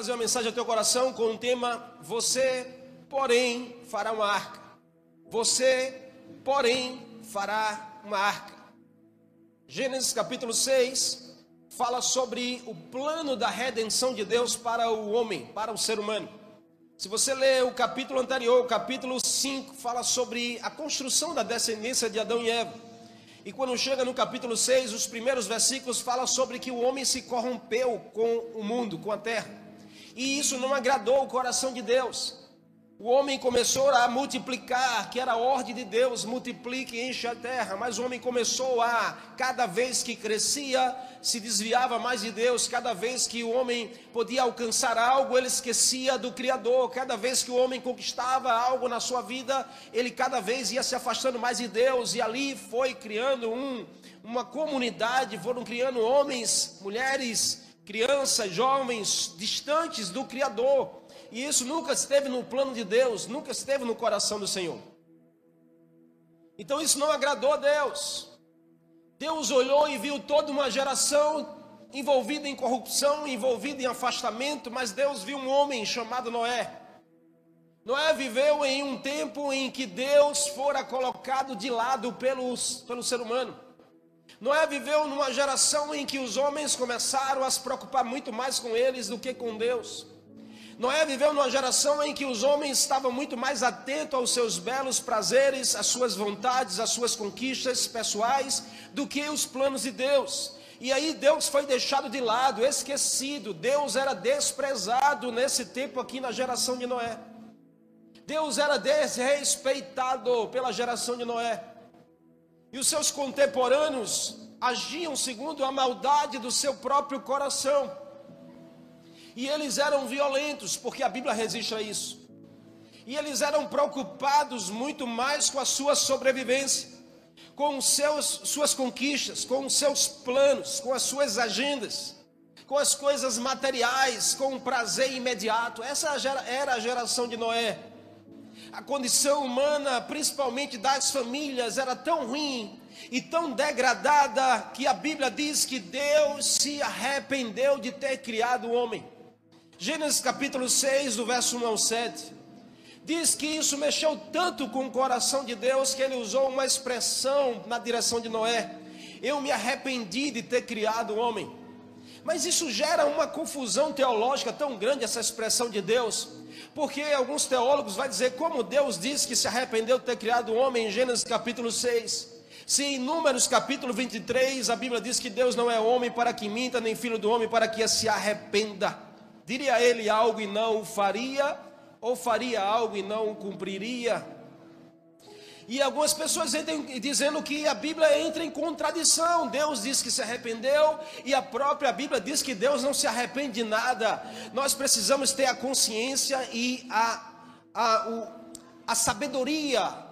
trazer uma mensagem ao teu coração com o tema Você, porém, fará uma arca. Você, porém, fará uma arca. Gênesis capítulo 6 fala sobre o plano da redenção de Deus para o homem, para o ser humano. Se você ler o capítulo anterior, o capítulo 5, fala sobre a construção da descendência de Adão e Eva. E quando chega no capítulo 6, os primeiros versículos falam sobre que o homem se corrompeu com o mundo, com a terra. E isso não agradou o coração de Deus. O homem começou a multiplicar, que era a ordem de Deus, multiplique e enche a terra. Mas o homem começou a, cada vez que crescia, se desviava mais de Deus. Cada vez que o homem podia alcançar algo, ele esquecia do Criador. Cada vez que o homem conquistava algo na sua vida, ele cada vez ia se afastando mais de Deus. E ali foi criando um, uma comunidade, foram criando homens, mulheres, crianças, jovens, distantes do Criador. E isso nunca esteve no plano de Deus, nunca esteve no coração do Senhor. Então isso não agradou a Deus. Deus olhou e viu toda uma geração envolvida em corrupção, envolvida em afastamento, mas Deus viu um homem chamado Noé. Noé viveu em um tempo em que Deus fora colocado de lado pelos, pelo ser humano. Noé viveu numa geração em que os homens começaram a se preocupar muito mais com eles do que com Deus. Noé viveu numa geração em que os homens estavam muito mais atentos aos seus belos prazeres, às suas vontades, às suas conquistas pessoais, do que os planos de Deus. E aí Deus foi deixado de lado, esquecido. Deus era desprezado nesse tempo aqui na geração de Noé. Deus era desrespeitado pela geração de Noé. E os seus contemporâneos agiam segundo a maldade do seu próprio coração. E eles eram violentos, porque a Bíblia registra isso. E eles eram preocupados muito mais com a sua sobrevivência, com os seus, suas conquistas, com os seus planos, com as suas agendas, com as coisas materiais, com o prazer imediato. Essa era a geração de Noé. A condição humana, principalmente das famílias, era tão ruim e tão degradada que a Bíblia diz que Deus se arrependeu de ter criado o homem. Gênesis capítulo 6, do verso 1 ao 7, diz que isso mexeu tanto com o coração de Deus que ele usou uma expressão na direção de Noé: Eu me arrependi de ter criado o homem. Mas isso gera uma confusão teológica tão grande, essa expressão de Deus, porque alguns teólogos vão dizer como Deus disse que se arrependeu de ter criado o homem em Gênesis capítulo 6. Se em Números capítulo 23 a Bíblia diz que Deus não é homem para que minta, nem filho do homem para que se arrependa. Diria ele algo e não o faria, ou faria algo e não o cumpriria? E algumas pessoas entram dizendo que a Bíblia entra em contradição. Deus diz que se arrependeu e a própria Bíblia diz que Deus não se arrepende de nada. Nós precisamos ter a consciência e a, a, o, a sabedoria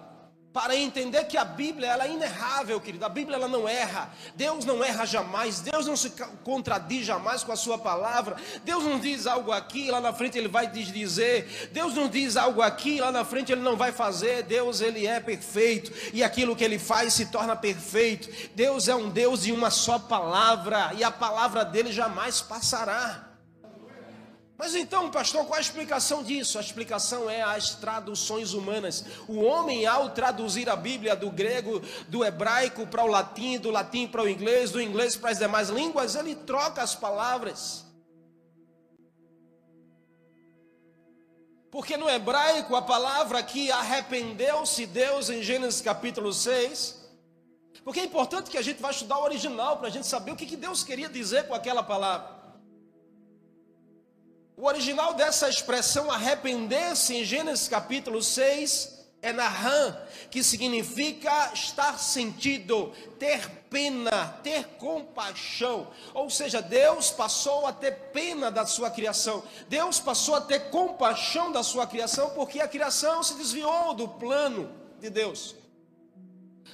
para entender que a Bíblia ela é inerrável, querido. A Bíblia ela não erra. Deus não erra jamais. Deus não se contradiz jamais com a sua palavra. Deus não diz algo aqui, lá na frente ele vai dizer. Deus não diz algo aqui, lá na frente ele não vai fazer. Deus ele é perfeito e aquilo que ele faz se torna perfeito. Deus é um Deus de uma só palavra e a palavra dele jamais passará. Mas então, pastor, qual a explicação disso? A explicação é as traduções humanas. O homem, ao traduzir a Bíblia do grego, do hebraico para o latim, do latim para o inglês, do inglês para as demais línguas, ele troca as palavras. Porque no hebraico, a palavra que arrependeu-se Deus em Gênesis capítulo 6, porque é importante que a gente vá estudar o original para a gente saber o que Deus queria dizer com aquela palavra. O original dessa expressão arrepender-se em Gênesis capítulo 6 é Naham, que significa estar sentido, ter pena, ter compaixão. Ou seja, Deus passou a ter pena da sua criação. Deus passou a ter compaixão da sua criação porque a criação se desviou do plano de Deus.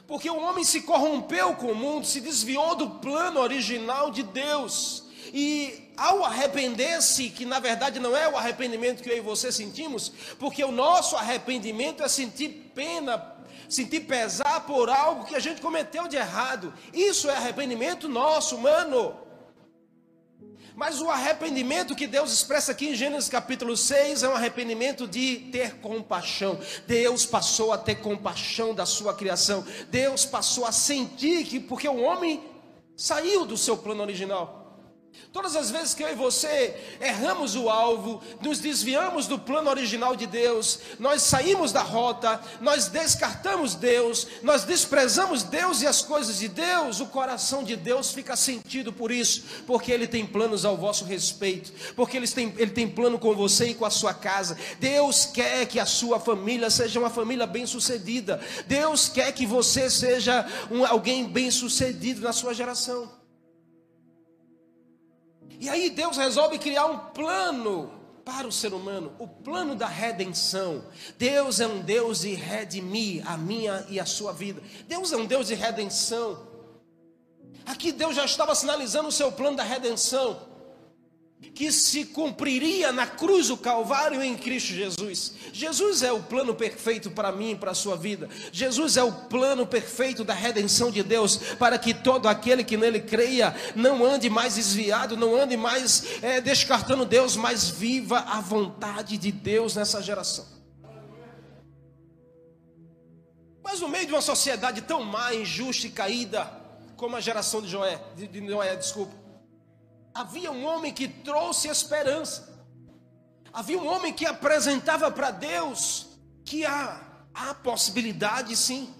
Porque o homem se corrompeu com o mundo, se desviou do plano original de Deus. E ao arrepender-se, que na verdade não é o arrependimento que eu e você sentimos, porque o nosso arrependimento é sentir pena, sentir pesar por algo que a gente cometeu de errado. Isso é arrependimento nosso, humano. Mas o arrependimento que Deus expressa aqui em Gênesis capítulo 6 é um arrependimento de ter compaixão. Deus passou a ter compaixão da sua criação. Deus passou a sentir que, porque o homem saiu do seu plano original. Todas as vezes que eu e você erramos o alvo, nos desviamos do plano original de Deus, nós saímos da rota, nós descartamos Deus, nós desprezamos Deus e as coisas de Deus, o coração de Deus fica sentido por isso, porque Ele tem planos ao vosso respeito, porque Ele tem, Ele tem plano com você e com a sua casa. Deus quer que a sua família seja uma família bem-sucedida, Deus quer que você seja um, alguém bem-sucedido na sua geração. E aí Deus resolve criar um plano para o ser humano, o plano da redenção. Deus é um Deus de redimir a minha e a sua vida. Deus é um Deus de redenção. Aqui Deus já estava sinalizando o seu plano da redenção que se cumpriria na cruz do Calvário em Cristo Jesus. Jesus é o plano perfeito para mim e para a sua vida. Jesus é o plano perfeito da redenção de Deus para que todo aquele que nele creia não ande mais desviado, não ande mais é, descartando Deus, mas viva a vontade de Deus nessa geração. Mas no meio de uma sociedade tão má, injusta e caída como a geração de Joé, de, de Noé, desculpa havia um homem que trouxe esperança. Havia um homem que apresentava para Deus que há, há possibilidade sim.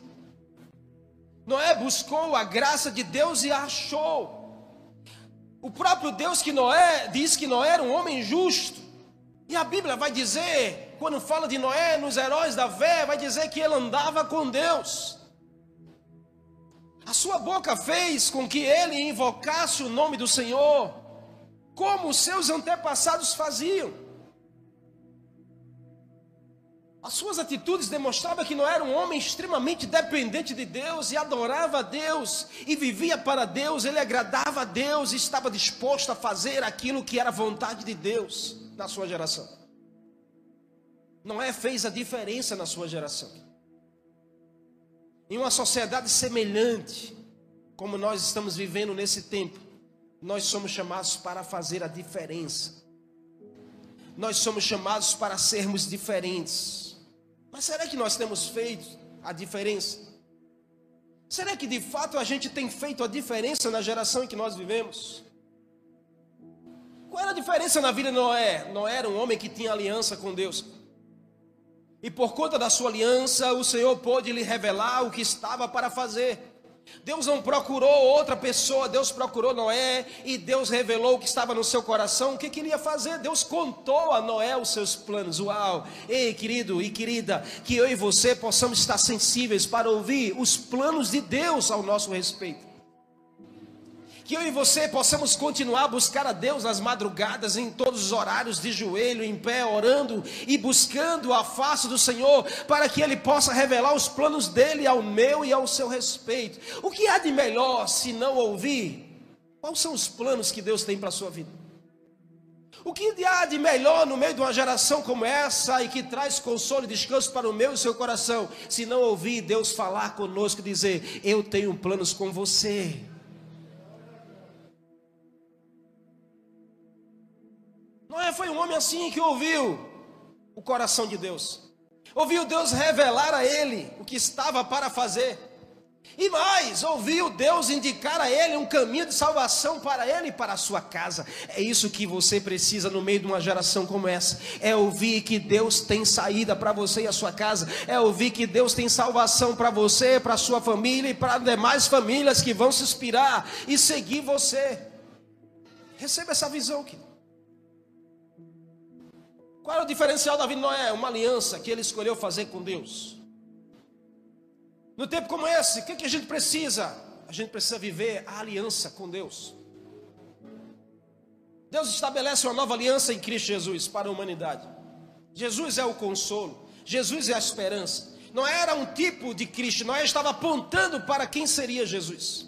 Noé buscou a graça de Deus e achou. O próprio Deus que Noé diz que Noé era um homem justo. E a Bíblia vai dizer, quando fala de Noé nos heróis da fé, vai dizer que ele andava com Deus. A sua boca fez com que ele invocasse o nome do Senhor como os seus antepassados faziam. As suas atitudes demonstravam que não era um homem extremamente dependente de Deus e adorava a Deus e vivia para Deus, ele agradava a Deus e estava disposto a fazer aquilo que era vontade de Deus na sua geração. Noé fez a diferença na sua geração. Em uma sociedade semelhante, como nós estamos vivendo nesse tempo, nós somos chamados para fazer a diferença. Nós somos chamados para sermos diferentes. Mas será que nós temos feito a diferença? Será que de fato a gente tem feito a diferença na geração em que nós vivemos? Qual era a diferença na vida de Noé? Noé era um homem que tinha aliança com Deus. E por conta da sua aliança, o Senhor pôde lhe revelar o que estava para fazer. Deus não procurou outra pessoa, Deus procurou Noé e Deus revelou o que estava no seu coração, o que queria fazer. Deus contou a Noé os seus planos. Uau! Ei, querido e querida, que eu e você possamos estar sensíveis para ouvir os planos de Deus ao nosso respeito que eu e você possamos continuar a buscar a Deus nas madrugadas, em todos os horários, de joelho, em pé, orando e buscando a face do Senhor, para que Ele possa revelar os planos dele ao meu e ao seu respeito. O que há de melhor se não ouvir? Quais são os planos que Deus tem para a sua vida? O que há de melhor no meio de uma geração como essa e que traz consolo e descanso para o meu e seu coração, se não ouvir Deus falar conosco e dizer: Eu tenho planos com você. Foi um homem assim que ouviu o coração de Deus, ouviu Deus revelar a ele o que estava para fazer, e mais, ouviu Deus indicar a ele um caminho de salvação para ele e para a sua casa. É isso que você precisa no meio de uma geração como essa: é ouvir que Deus tem saída para você e a sua casa, é ouvir que Deus tem salvação para você, para a sua família e para demais famílias que vão se inspirar e seguir você. Receba essa visão, querido. Qual é o diferencial da vida de Noé? Uma aliança que ele escolheu fazer com Deus. No tempo como esse, o que, que a gente precisa? A gente precisa viver a aliança com Deus. Deus estabelece uma nova aliança em Cristo Jesus para a humanidade. Jesus é o consolo, Jesus é a esperança. Não era um tipo de Cristo, Noé estava apontando para quem seria Jesus.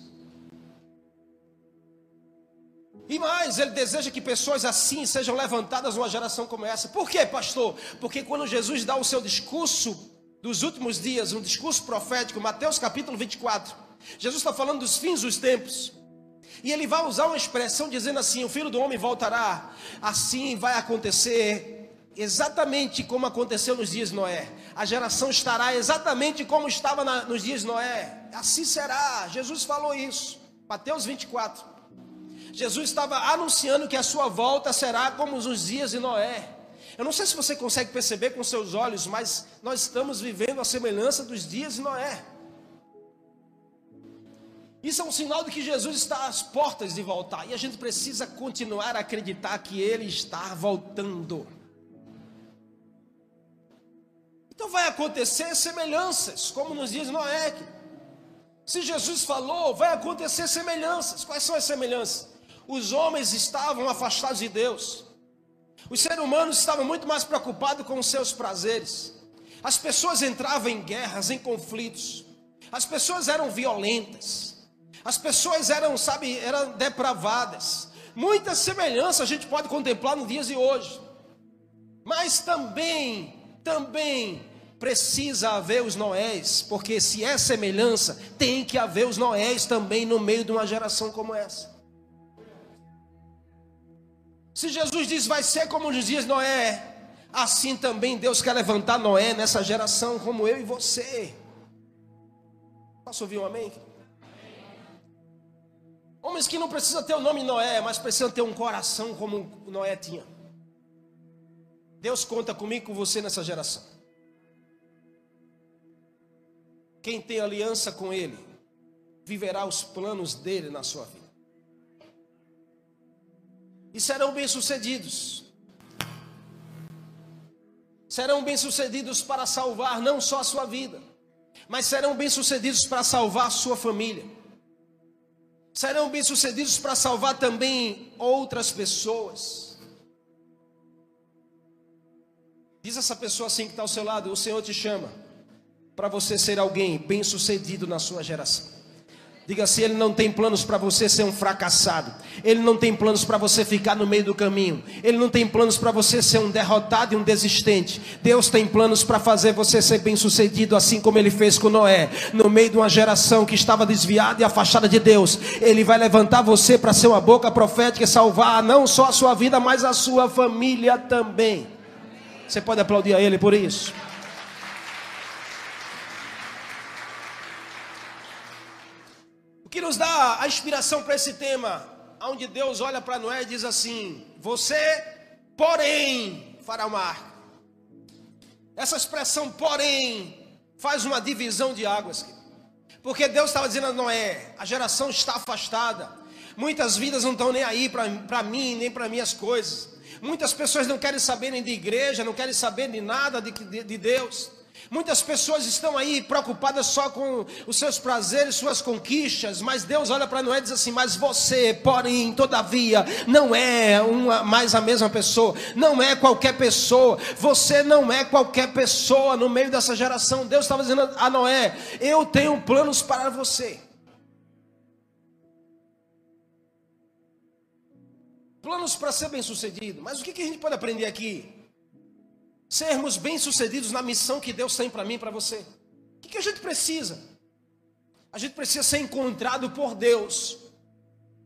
E mais, ele deseja que pessoas assim sejam levantadas numa geração como essa. Por quê, pastor? Porque quando Jesus dá o seu discurso dos últimos dias, um discurso profético, Mateus capítulo 24, Jesus está falando dos fins dos tempos. E ele vai usar uma expressão dizendo assim: o filho do homem voltará, assim vai acontecer, exatamente como aconteceu nos dias de Noé. A geração estará exatamente como estava na, nos dias de Noé. Assim será. Jesus falou isso. Mateus 24. Jesus estava anunciando que a sua volta será como os dias de Noé. Eu não sei se você consegue perceber com seus olhos, mas nós estamos vivendo a semelhança dos dias de Noé. Isso é um sinal de que Jesus está às portas de voltar. E a gente precisa continuar a acreditar que Ele está voltando. Então vai acontecer semelhanças, como nos dias de Noé. Se Jesus falou, vai acontecer semelhanças. Quais são as semelhanças? Os homens estavam afastados de Deus. Os seres humanos estavam muito mais preocupados com os seus prazeres. As pessoas entravam em guerras, em conflitos. As pessoas eram violentas. As pessoas eram, sabe, eram depravadas. Muitas semelhanças a gente pode contemplar nos dias de hoje. Mas também, também precisa haver os Noés, porque se é semelhança, tem que haver os Noés também no meio de uma geração como essa. Se Jesus diz vai ser como nos dias Noé, assim também Deus quer levantar Noé nessa geração como eu e você. Posso ouvir um amém? Homens que não precisam ter o nome Noé, mas precisam ter um coração como Noé tinha. Deus conta comigo com você nessa geração. Quem tem aliança com Ele, viverá os planos dele na sua vida. E serão bem-sucedidos. Serão bem-sucedidos para salvar não só a sua vida, mas serão bem-sucedidos para salvar a sua família serão bem-sucedidos para salvar também outras pessoas. Diz essa pessoa assim que está ao seu lado: o Senhor te chama para você ser alguém bem-sucedido na sua geração. Diga assim: Ele não tem planos para você ser um fracassado. Ele não tem planos para você ficar no meio do caminho. Ele não tem planos para você ser um derrotado e um desistente. Deus tem planos para fazer você ser bem-sucedido, assim como Ele fez com Noé, no meio de uma geração que estava desviada e afastada de Deus. Ele vai levantar você para ser uma boca profética e salvar não só a sua vida, mas a sua família também. Você pode aplaudir a Ele por isso? Nos dá a inspiração para esse tema, onde Deus olha para Noé e diz assim: Você, porém, fará uma arca. Essa expressão, porém, faz uma divisão de águas. Porque Deus estava dizendo a Noé: a geração está afastada. Muitas vidas não estão nem aí para mim, nem para minhas coisas. Muitas pessoas não querem saber nem de igreja, não querem saber de nada de, de, de Deus. Muitas pessoas estão aí preocupadas só com os seus prazeres, suas conquistas, mas Deus olha para Noé e diz assim: Mas você, porém, todavia, não é uma, mais a mesma pessoa, não é qualquer pessoa, você não é qualquer pessoa no meio dessa geração. Deus estava dizendo a Noé: Eu tenho planos para você. Planos para ser bem sucedido, mas o que, que a gente pode aprender aqui? Sermos bem-sucedidos na missão que Deus tem para mim e para você. O que, que a gente precisa? A gente precisa ser encontrado por Deus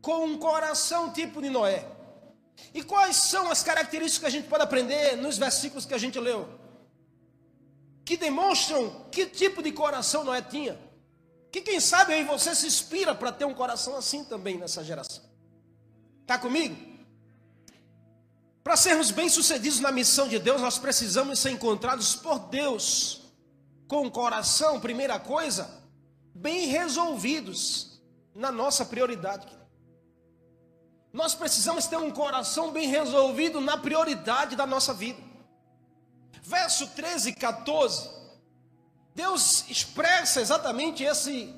com um coração tipo de Noé. E quais são as características que a gente pode aprender nos versículos que a gente leu? Que demonstram que tipo de coração Noé tinha. Que quem sabe aí você se inspira para ter um coração assim também nessa geração. Está comigo? Para sermos bem-sucedidos na missão de Deus, nós precisamos ser encontrados por Deus com o coração, primeira coisa, bem resolvidos na nossa prioridade. Nós precisamos ter um coração bem resolvido na prioridade da nossa vida. Verso 13 e 14, Deus expressa exatamente esse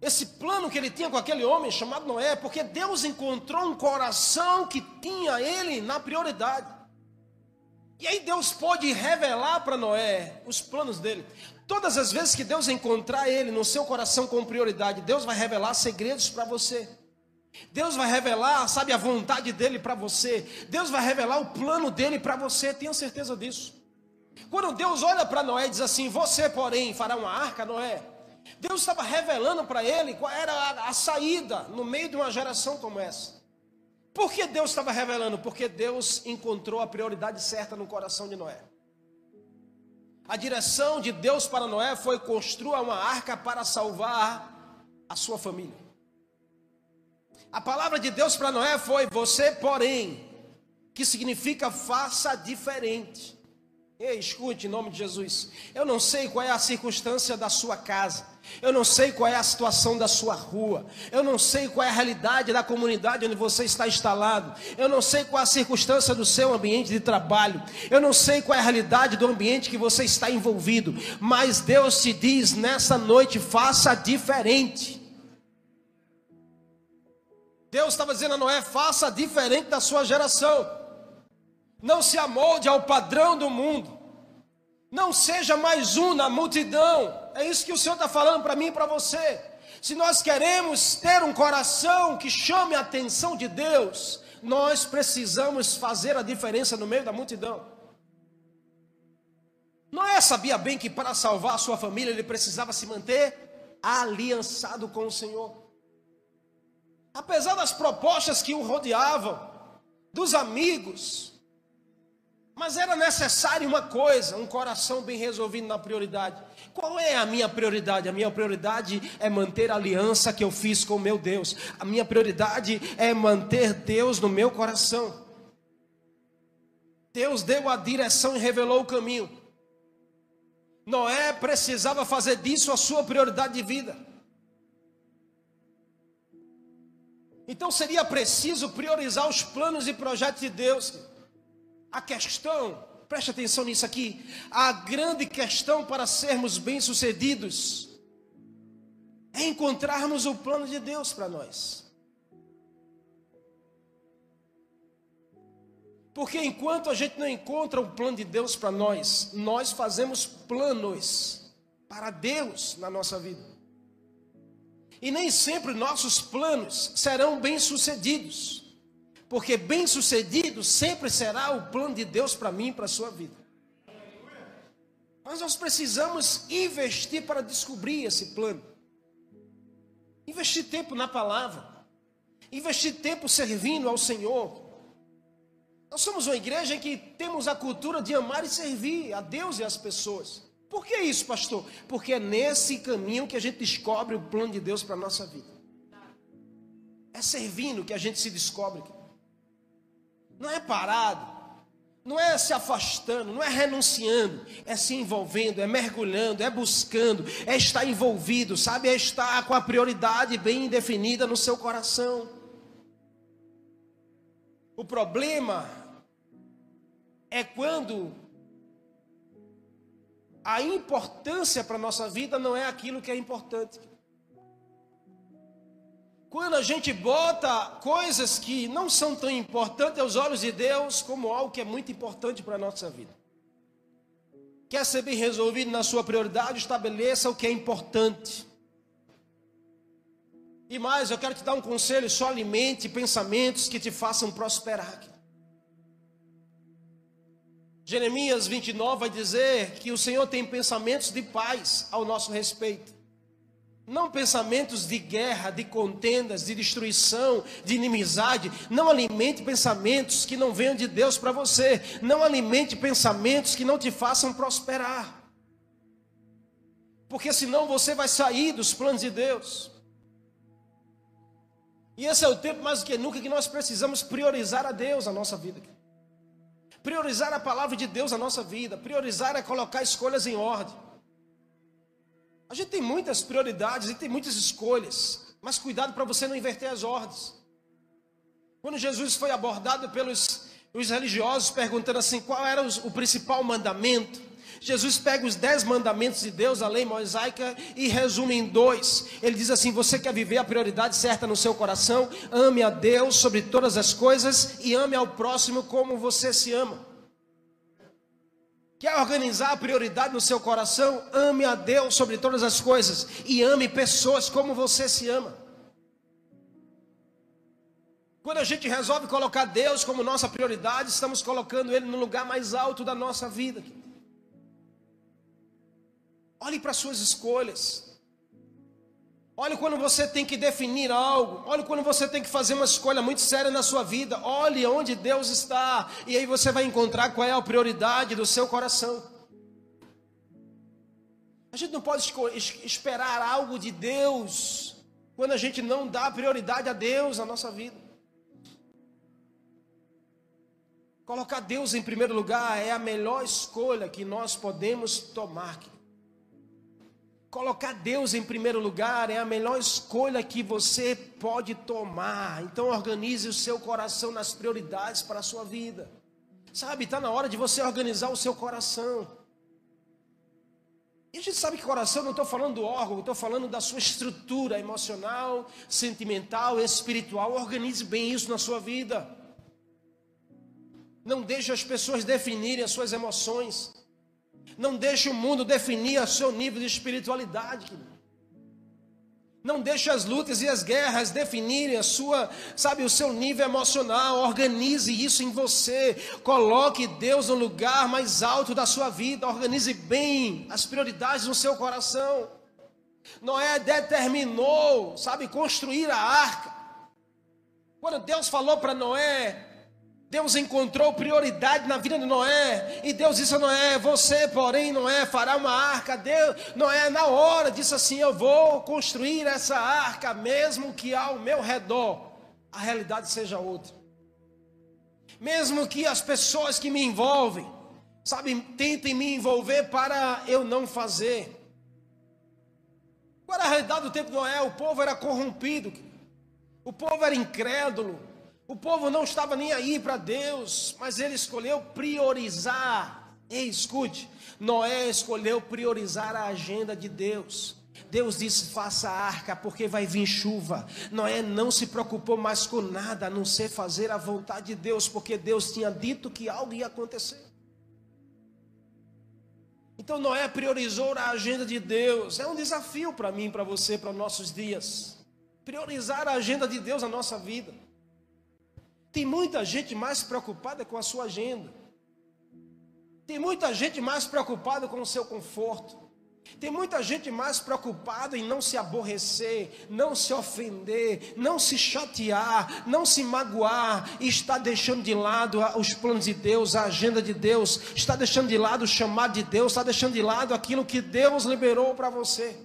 esse plano que ele tinha com aquele homem chamado Noé, porque Deus encontrou um coração que tinha ele na prioridade. E aí Deus pode revelar para Noé os planos dele. Todas as vezes que Deus encontrar ele no seu coração com prioridade, Deus vai revelar segredos para você. Deus vai revelar, sabe, a vontade dele para você. Deus vai revelar o plano dele para você, tenha certeza disso. Quando Deus olha para Noé e diz assim: Você, porém, fará uma arca, Noé. Deus estava revelando para ele qual era a, saída no meio de uma geração como essa. Por que Deus estava revelando? Porque Deus encontrou a prioridade certa no coração de Noé. A direção de Deus para Noé foi construir uma arca para salvar a sua família. A palavra de Deus para Noé foi: Você, porém, que significa faça diferente. Ei, escute em nome de Jesus. Eu não sei qual é a circunstância da sua casa. Eu não sei qual é a situação da sua rua. Eu não sei qual é a realidade da comunidade onde você está instalado. Eu não sei qual é a circunstância do seu ambiente de trabalho. Eu não sei qual é a realidade do ambiente que você está envolvido. Mas Deus te diz nessa noite: faça diferente. Deus estava dizendo a Noé: faça diferente da sua geração. Não se amolde ao padrão do mundo. Não seja mais um na multidão. É isso que o Senhor está falando para mim e para você. Se nós queremos ter um coração que chame a atenção de Deus, nós precisamos fazer a diferença no meio da multidão. Noé sabia bem que para salvar a sua família ele precisava se manter aliançado com o Senhor. Apesar das propostas que o rodeavam, dos amigos, mas era necessário uma coisa, um coração bem resolvido na prioridade. Qual é a minha prioridade? A minha prioridade é manter a aliança que eu fiz com o meu Deus. A minha prioridade é manter Deus no meu coração. Deus deu a direção e revelou o caminho. Noé precisava fazer disso a sua prioridade de vida. Então seria preciso priorizar os planos e projetos de Deus. A questão, preste atenção nisso aqui, a grande questão para sermos bem-sucedidos é encontrarmos o plano de Deus para nós. Porque enquanto a gente não encontra o plano de Deus para nós, nós fazemos planos para Deus na nossa vida. E nem sempre nossos planos serão bem-sucedidos. Porque bem-sucedido sempre será o plano de Deus para mim e para a sua vida. Mas nós precisamos investir para descobrir esse plano. Investir tempo na palavra. Investir tempo servindo ao Senhor. Nós somos uma igreja em que temos a cultura de amar e servir a Deus e as pessoas. Por que isso, pastor? Porque é nesse caminho que a gente descobre o plano de Deus para a nossa vida. É servindo que a gente se descobre não é parado, não é se afastando, não é renunciando, é se envolvendo, é mergulhando, é buscando, é estar envolvido, sabe? É estar com a prioridade bem definida no seu coração. O problema é quando a importância para a nossa vida não é aquilo que é importante. Quando a gente bota coisas que não são tão importantes aos olhos de Deus como algo que é muito importante para a nossa vida. Quer ser bem resolvido na sua prioridade, estabeleça o que é importante. E mais, eu quero te dar um conselho: só alimente pensamentos que te façam prosperar. Jeremias 29 vai dizer que o Senhor tem pensamentos de paz ao nosso respeito. Não pensamentos de guerra, de contendas, de destruição, de inimizade. Não alimente pensamentos que não venham de Deus para você. Não alimente pensamentos que não te façam prosperar. Porque senão você vai sair dos planos de Deus. E esse é o tempo mais do que nunca que nós precisamos priorizar a Deus a nossa vida. Priorizar a palavra de Deus a nossa vida. Priorizar é colocar escolhas em ordem. A gente tem muitas prioridades e tem muitas escolhas, mas cuidado para você não inverter as ordens. Quando Jesus foi abordado pelos os religiosos perguntando assim, qual era os, o principal mandamento? Jesus pega os dez mandamentos de Deus, a lei mosaica, e resume em dois. Ele diz assim: Você quer viver a prioridade certa no seu coração? Ame a Deus sobre todas as coisas e ame ao próximo como você se ama. Quer organizar a prioridade no seu coração? Ame a Deus sobre todas as coisas e ame pessoas como você se ama. Quando a gente resolve colocar Deus como nossa prioridade, estamos colocando Ele no lugar mais alto da nossa vida. Olhe para suas escolhas. Olhe quando você tem que definir algo. Olhe quando você tem que fazer uma escolha muito séria na sua vida. Olhe onde Deus está. E aí você vai encontrar qual é a prioridade do seu coração. A gente não pode esperar algo de Deus quando a gente não dá prioridade a Deus na nossa vida. Colocar Deus em primeiro lugar é a melhor escolha que nós podemos tomar. Colocar Deus em primeiro lugar é a melhor escolha que você pode tomar. Então organize o seu coração nas prioridades para a sua vida. Sabe, está na hora de você organizar o seu coração. E a gente sabe que coração, não estou falando do órgão, estou falando da sua estrutura emocional, sentimental, espiritual. Organize bem isso na sua vida. Não deixe as pessoas definirem as suas emoções. Não deixe o mundo definir o seu nível de espiritualidade. Não deixe as lutas e as guerras definirem a sua, sabe, o seu nível emocional. Organize isso em você. Coloque Deus no lugar mais alto da sua vida. Organize bem as prioridades no seu coração. Noé determinou, sabe, construir a arca. Quando Deus falou para Noé, Deus encontrou prioridade na vida de Noé. E Deus disse a Noé: Você, porém, Noé, fará uma arca. Deus, Noé, na hora, disse assim: Eu vou construir essa arca, mesmo que ao meu redor a realidade seja outra. Mesmo que as pessoas que me envolvem, sabe, tentem me envolver para eu não fazer. Era a realidade do tempo de Noé? O povo era corrompido, o povo era incrédulo. O povo não estava nem aí para Deus, mas ele escolheu priorizar. Ei, escute, Noé escolheu priorizar a agenda de Deus. Deus disse: faça a arca, porque vai vir chuva. Noé não se preocupou mais com nada a não ser fazer a vontade de Deus, porque Deus tinha dito que algo ia acontecer. Então Noé priorizou a agenda de Deus. É um desafio para mim, para você, para nossos dias. Priorizar a agenda de Deus na nossa vida. Tem muita gente mais preocupada com a sua agenda. Tem muita gente mais preocupada com o seu conforto. Tem muita gente mais preocupada em não se aborrecer, não se ofender, não se chatear, não se magoar, e está deixando de lado os planos de Deus, a agenda de Deus, está deixando de lado o chamado de Deus, está deixando de lado aquilo que Deus liberou para você.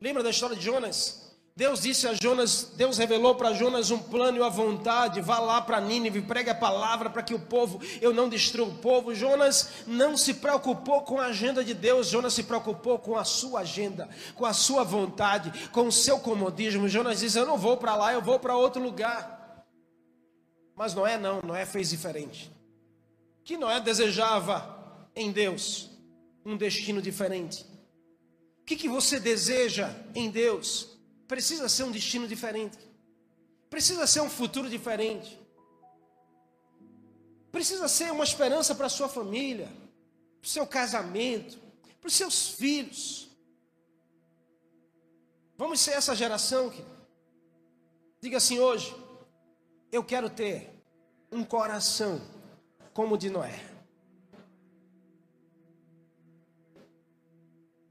Lembra da história de Jonas? Deus disse a Jonas, Deus revelou para Jonas um plano e uma vontade, vá lá para Nínive, pregue a palavra para que o povo, eu não destrua o povo. Jonas não se preocupou com a agenda de Deus, Jonas se preocupou com a sua agenda, com a sua vontade, com o seu comodismo. Jonas disse: Eu não vou para lá, eu vou para outro lugar. Mas Noé não, Noé fez diferente. Que Noé desejava em Deus um destino diferente. O que, que você deseja em Deus? Precisa ser um destino diferente. Precisa ser um futuro diferente. Precisa ser uma esperança para sua família, para o seu casamento, para os seus filhos. Vamos ser essa geração que diga assim hoje: eu quero ter um coração como o de Noé.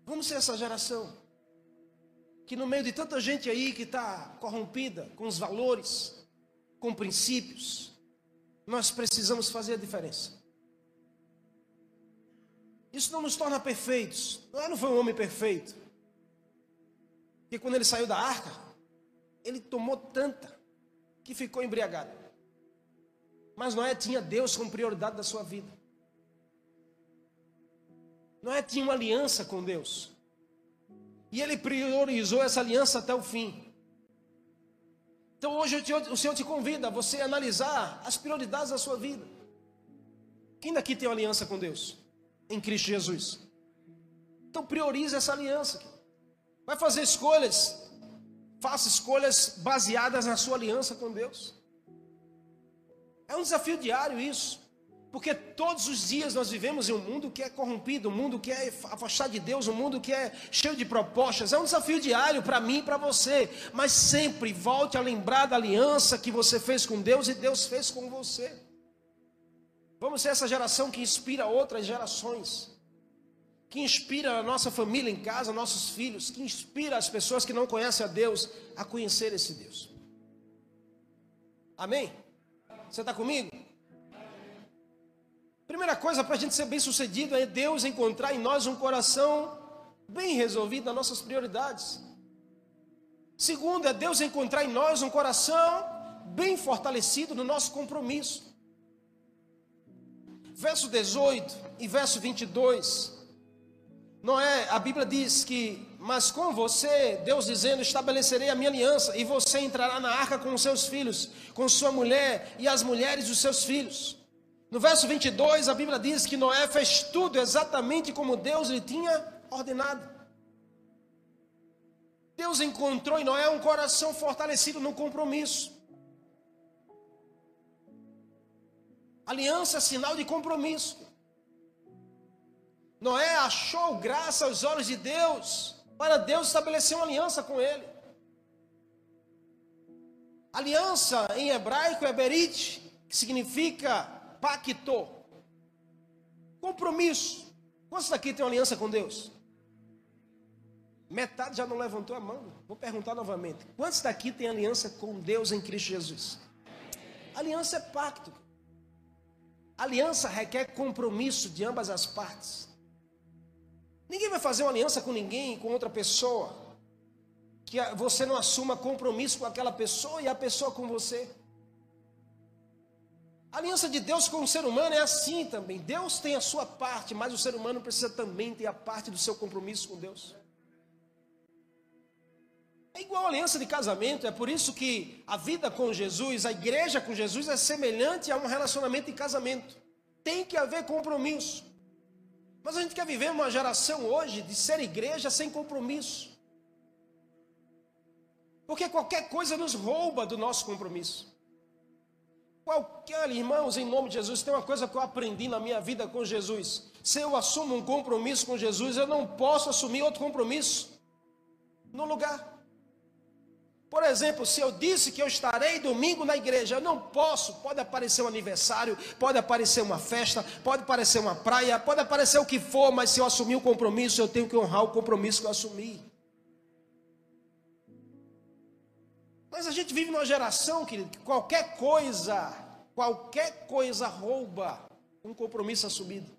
Vamos ser essa geração que no meio de tanta gente aí que está corrompida com os valores, com princípios, nós precisamos fazer a diferença. Isso não nos torna perfeitos. Noé não foi um homem perfeito. Porque quando ele saiu da arca, ele tomou tanta que ficou embriagado. Mas Noé tinha Deus como prioridade da sua vida. Noé tinha uma aliança com Deus. E ele priorizou essa aliança até o fim. Então hoje o Senhor te convida a você analisar as prioridades da sua vida. Quem daqui tem uma aliança com Deus? Em Cristo Jesus. Então priorize essa aliança. Vai fazer escolhas. Faça escolhas baseadas na sua aliança com Deus. É um desafio diário isso. Porque todos os dias nós vivemos em um mundo que é corrompido, um mundo que é afastado de Deus, um mundo que é cheio de propostas. É um desafio diário para mim e para você. Mas sempre volte a lembrar da aliança que você fez com Deus e Deus fez com você. Vamos ser essa geração que inspira outras gerações que inspira a nossa família em casa, nossos filhos, que inspira as pessoas que não conhecem a Deus a conhecer esse Deus. Amém? Você está comigo? Primeira coisa para a gente ser bem sucedido é Deus encontrar em nós um coração bem resolvido nas nossas prioridades. Segundo, é Deus encontrar em nós um coração bem fortalecido no nosso compromisso. Verso 18 e verso 22. Noé, a Bíblia diz que, mas com você, Deus dizendo, estabelecerei a minha aliança, e você entrará na arca com os seus filhos, com sua mulher e as mulheres dos seus filhos. No verso 22, a Bíblia diz que Noé fez tudo exatamente como Deus lhe tinha ordenado. Deus encontrou em Noé um coração fortalecido no compromisso. Aliança é sinal de compromisso. Noé achou graça aos olhos de Deus para Deus estabelecer uma aliança com ele. Aliança em hebraico é berit, que significa pacto, compromisso. Quantos daqui tem aliança com Deus? Metade já não levantou a mão. Vou perguntar novamente. Quantos daqui tem aliança com Deus em Cristo Jesus? Aliança é pacto. Aliança requer compromisso de ambas as partes. Ninguém vai fazer uma aliança com ninguém, com outra pessoa, que você não assuma compromisso com aquela pessoa e a pessoa com você. A aliança de Deus com o ser humano é assim também. Deus tem a sua parte, mas o ser humano precisa também ter a parte do seu compromisso com Deus. É igual a aliança de casamento, é por isso que a vida com Jesus, a igreja com Jesus é semelhante a um relacionamento de casamento. Tem que haver compromisso. Mas a gente quer viver uma geração hoje de ser igreja sem compromisso. Porque qualquer coisa nos rouba do nosso compromisso. Qualquer, irmãos, em nome de Jesus, tem uma coisa que eu aprendi na minha vida com Jesus. Se eu assumo um compromisso com Jesus, eu não posso assumir outro compromisso no lugar. Por exemplo, se eu disse que eu estarei domingo na igreja, eu não posso. Pode aparecer um aniversário, pode aparecer uma festa, pode aparecer uma praia, pode aparecer o que for, mas se eu assumir o compromisso, eu tenho que honrar o compromisso que eu assumi. Mas a gente vive numa geração, querido, que qualquer coisa, qualquer coisa rouba um compromisso assumido.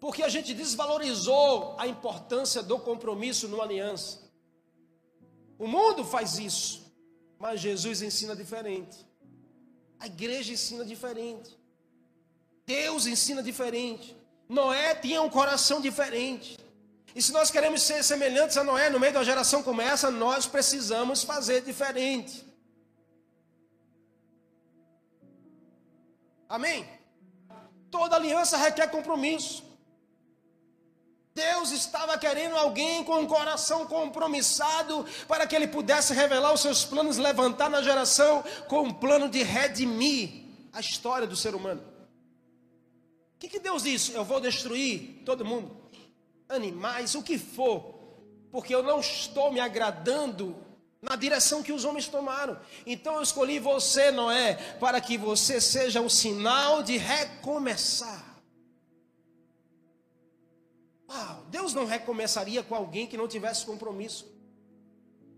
Porque a gente desvalorizou a importância do compromisso numa aliança. O mundo faz isso, mas Jesus ensina diferente. A igreja ensina diferente. Deus ensina diferente. Noé tinha um coração diferente. E se nós queremos ser semelhantes a Noé no meio de uma geração como essa, nós precisamos fazer diferente. Amém? Toda aliança requer compromisso. Deus estava querendo alguém com um coração compromissado para que ele pudesse revelar os seus planos, levantar na geração com um plano de redimir a história do ser humano. O que, que Deus disse? Eu vou destruir todo mundo, animais, o que for, porque eu não estou me agradando na direção que os homens tomaram. Então eu escolhi você, Noé, para que você seja um sinal de recomeçar. Uau, Deus não recomeçaria com alguém que não tivesse compromisso.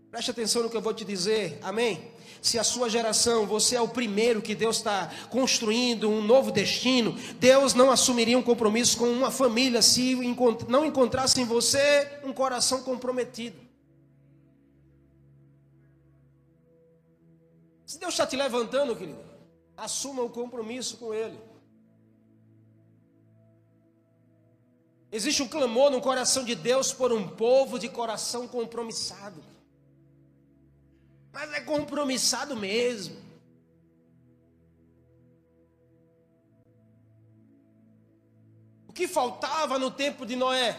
Preste atenção no que eu vou te dizer, amém? Se a sua geração, você é o primeiro que Deus está construindo um novo destino, Deus não assumiria um compromisso com uma família se não encontrasse em você um coração comprometido. Se Deus está te levantando, querido, assuma o um compromisso com Ele. Existe um clamor no coração de Deus por um povo de coração compromissado. Mas é compromissado mesmo. O que faltava no tempo de Noé?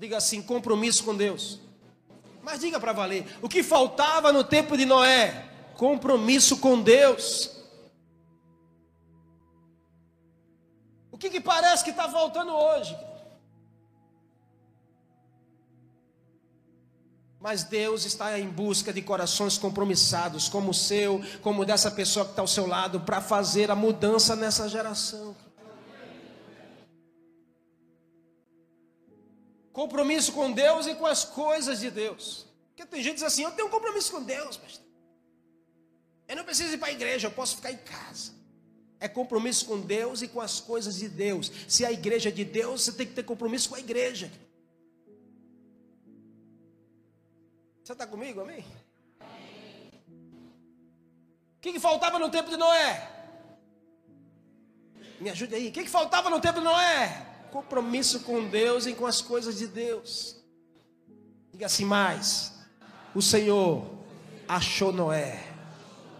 Diga assim: compromisso com Deus. Mas diga para valer: o que faltava no tempo de Noé? Compromisso com Deus. O que, que parece que está faltando hoje? Mas Deus está em busca de corações compromissados, como o seu, como dessa pessoa que está ao seu lado, para fazer a mudança nessa geração. Compromisso com Deus e com as coisas de Deus. Porque tem gente que diz assim: eu tenho um compromisso com Deus, pastor. Eu não preciso ir para a igreja, eu posso ficar em casa. É compromisso com Deus e com as coisas de Deus. Se a igreja é de Deus, você tem que ter compromisso com a igreja. Você está comigo, amém? O que, que faltava no tempo de Noé? Me ajude aí. O que, que faltava no tempo de Noé? Compromisso com Deus e com as coisas de Deus. Diga assim mais. O Senhor achou Noé.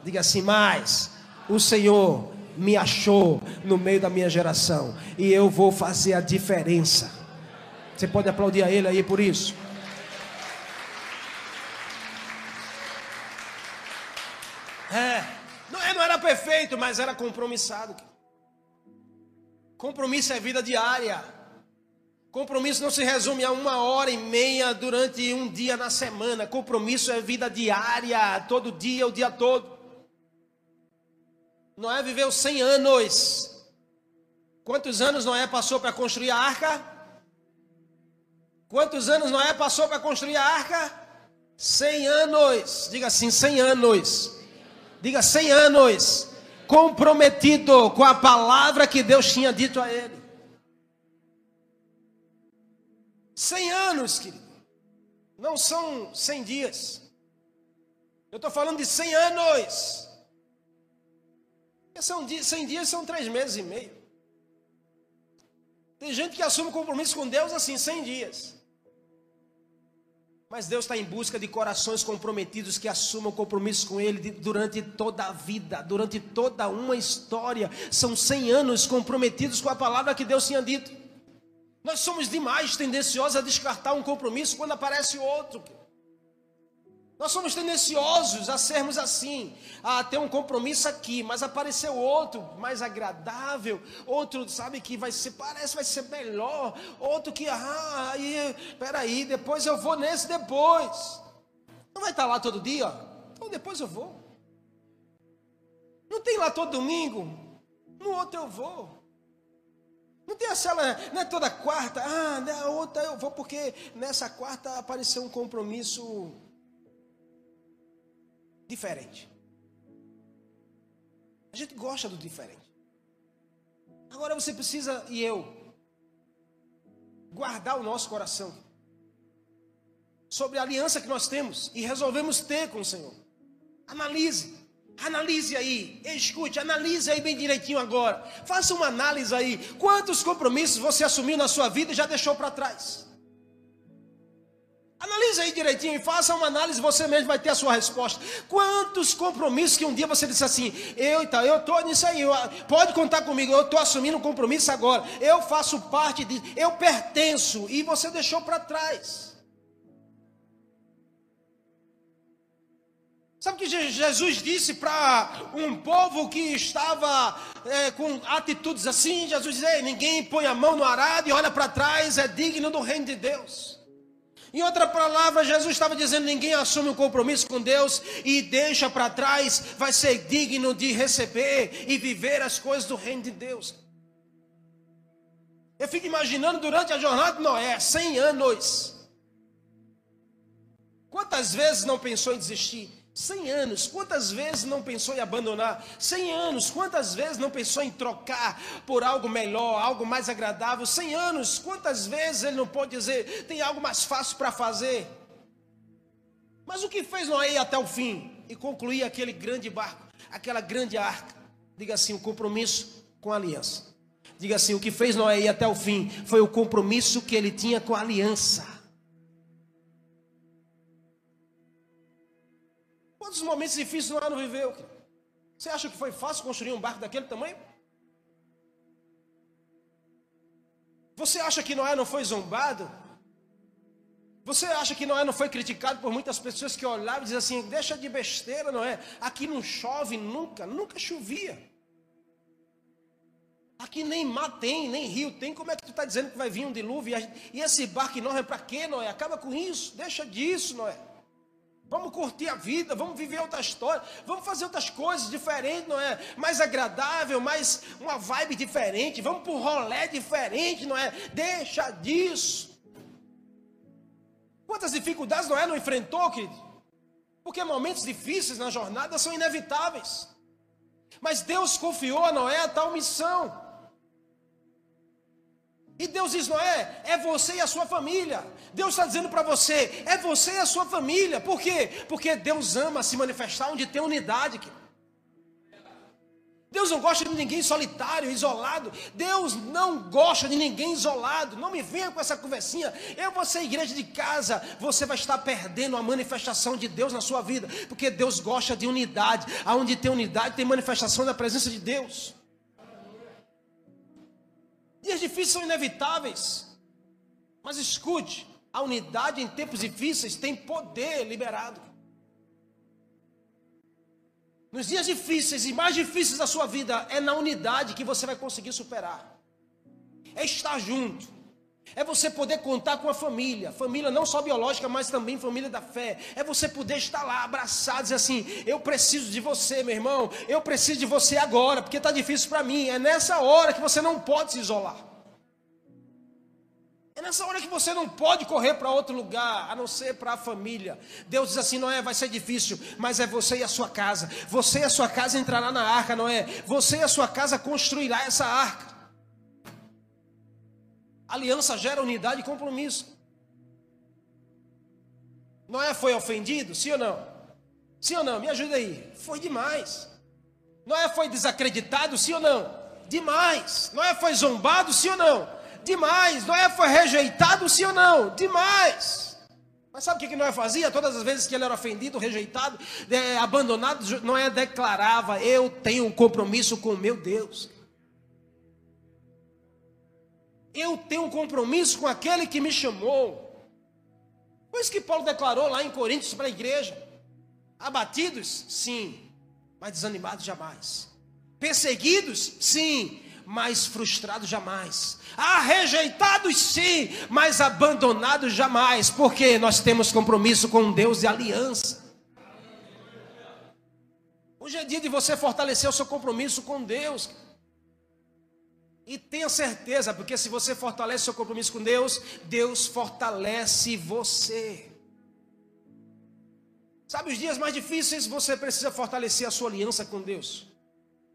Diga assim mais. O Senhor me achou no meio da minha geração. E eu vou fazer a diferença. Você pode aplaudir a ele aí por isso. É, não era perfeito, mas era compromissado. Compromisso é vida diária. Compromisso não se resume a uma hora e meia durante um dia na semana. Compromisso é vida diária, todo dia, o dia todo. Noé viveu 100 anos. Quantos anos Noé passou para construir a arca? Quantos anos Noé passou para construir a arca? 100 anos. Diga assim, 100 anos. Diga 100 anos comprometido com a palavra que Deus tinha dito a ele. Cem anos, querido. Não são cem dias. Eu estou falando de cem anos. São cem dias são três meses e meio. Tem gente que assume compromisso com Deus assim, cem dias. Mas Deus está em busca de corações comprometidos que assumam compromisso com Ele durante toda a vida, durante toda uma história. São 100 anos comprometidos com a palavra que Deus tinha dito. Nós somos demais tendenciosos a descartar um compromisso quando aparece outro. Nós somos tendenciosos a sermos assim, a ter um compromisso aqui, mas apareceu outro mais agradável, outro, sabe, que vai ser, parece vai ser melhor, outro que, ah, aí, peraí, depois eu vou nesse depois. Não vai estar lá todo dia? Então depois eu vou. Não tem lá todo domingo? No outro eu vou. Não tem essa, não é toda quarta, ah, na outra eu vou, porque nessa quarta apareceu um compromisso diferente. A gente gosta do diferente. Agora você precisa, e eu, guardar o nosso coração sobre a aliança que nós temos e resolvemos ter com o Senhor. Analise, analise aí, escute, analise aí bem direitinho agora. Faça uma análise aí. Quantos compromissos você assumiu na sua vida e já deixou para trás? Analise aí direitinho e faça uma análise, você mesmo vai ter a sua resposta. Quantos compromissos que um dia você disse assim, eu tá, eu estou nisso aí, eu, pode contar comigo, eu estou assumindo um compromisso agora, eu faço parte disso, eu pertenço, e você deixou para trás. Sabe o que Jesus disse para um povo que estava é, com atitudes assim? Jesus disse: ninguém põe a mão no arado e olha para trás, é digno do reino de Deus. Em outra palavra, Jesus estava dizendo: ninguém assume um compromisso com Deus e deixa para trás, vai ser digno de receber e viver as coisas do reino de Deus. Eu fico imaginando durante a jornada de Noé, 100 anos. Quantas vezes não pensou em desistir? 100 anos, quantas vezes não pensou em abandonar? 100 anos, quantas vezes não pensou em trocar por algo melhor, algo mais agradável? 100 anos, quantas vezes ele não pode dizer, tem algo mais fácil para fazer? Mas o que fez Noé até o fim e concluir aquele grande barco, aquela grande arca? Diga assim, o compromisso com a aliança. Diga assim, o que fez Noé até o fim foi o compromisso que ele tinha com a aliança. Quantos momentos difíceis Noé não viveu? Você acha que foi fácil construir um barco daquele tamanho? Você acha que Noé não foi zombado? Você acha que Noé não foi criticado por muitas pessoas que olhavam e diziam assim: deixa de besteira, Noé, aqui não chove nunca, nunca chovia. Aqui nem mar tem, nem rio tem, como é que tu está dizendo que vai vir um dilúvio? E esse barco enorme é para quê, Noé? Acaba com isso, deixa disso, Noé. Vamos curtir a vida, vamos viver outra história, vamos fazer outras coisas diferentes, não é? Mais agradável, mais uma vibe diferente, vamos para um rolé diferente, não é? Deixa disso. Quantas dificuldades Noé não enfrentou, querido? Porque momentos difíceis na jornada são inevitáveis. Mas Deus confiou a Noé a tal missão. E Deus diz: Noé, é você e a sua família. Deus está dizendo para você: é você e a sua família. Por quê? Porque Deus ama se manifestar onde tem unidade. Deus não gosta de ninguém solitário, isolado. Deus não gosta de ninguém isolado. Não me venha com essa conversinha. Eu vou ser igreja de casa. Você vai estar perdendo a manifestação de Deus na sua vida. Porque Deus gosta de unidade. Aonde tem unidade, tem manifestação da presença de Deus. Dias difíceis são inevitáveis. Mas escute, a unidade em tempos difíceis tem poder liberado. Nos dias difíceis e mais difíceis da sua vida, é na unidade que você vai conseguir superar. É estar junto. É você poder contar com a família, família não só biológica, mas também família da fé. É você poder estar lá abraçado, dizer assim: eu preciso de você, meu irmão. Eu preciso de você agora, porque está difícil para mim. É nessa hora que você não pode se isolar. É nessa hora que você não pode correr para outro lugar, a não ser para a família. Deus diz assim: não é, vai ser difícil, mas é você e a sua casa. Você e a sua casa entrará na arca, não é? Você e a sua casa construirá essa arca. Aliança gera unidade e compromisso. Noé foi ofendido? Sim ou não? Sim ou não? Me ajuda aí. Foi demais. Noé foi desacreditado? Sim ou não? Demais. Noé foi zombado? Sim ou não? Demais. Noé foi rejeitado, sim ou não? Demais. Mas sabe o que Noé fazia? Todas as vezes que ele era ofendido, rejeitado, abandonado, Noé declarava: Eu tenho um compromisso com o meu Deus. Eu tenho um compromisso com aquele que me chamou. Foi isso que Paulo declarou lá em Coríntios para a igreja. Abatidos? Sim, mas desanimados jamais. Perseguidos? Sim, mas frustrados jamais. Ah, rejeitados sim, mas abandonados jamais, porque nós temos compromisso com Deus e aliança. Hoje é dia de você fortalecer o seu compromisso com Deus. E tenha certeza, porque se você fortalece seu compromisso com Deus, Deus fortalece você. Sabe, os dias mais difíceis você precisa fortalecer a sua aliança com Deus.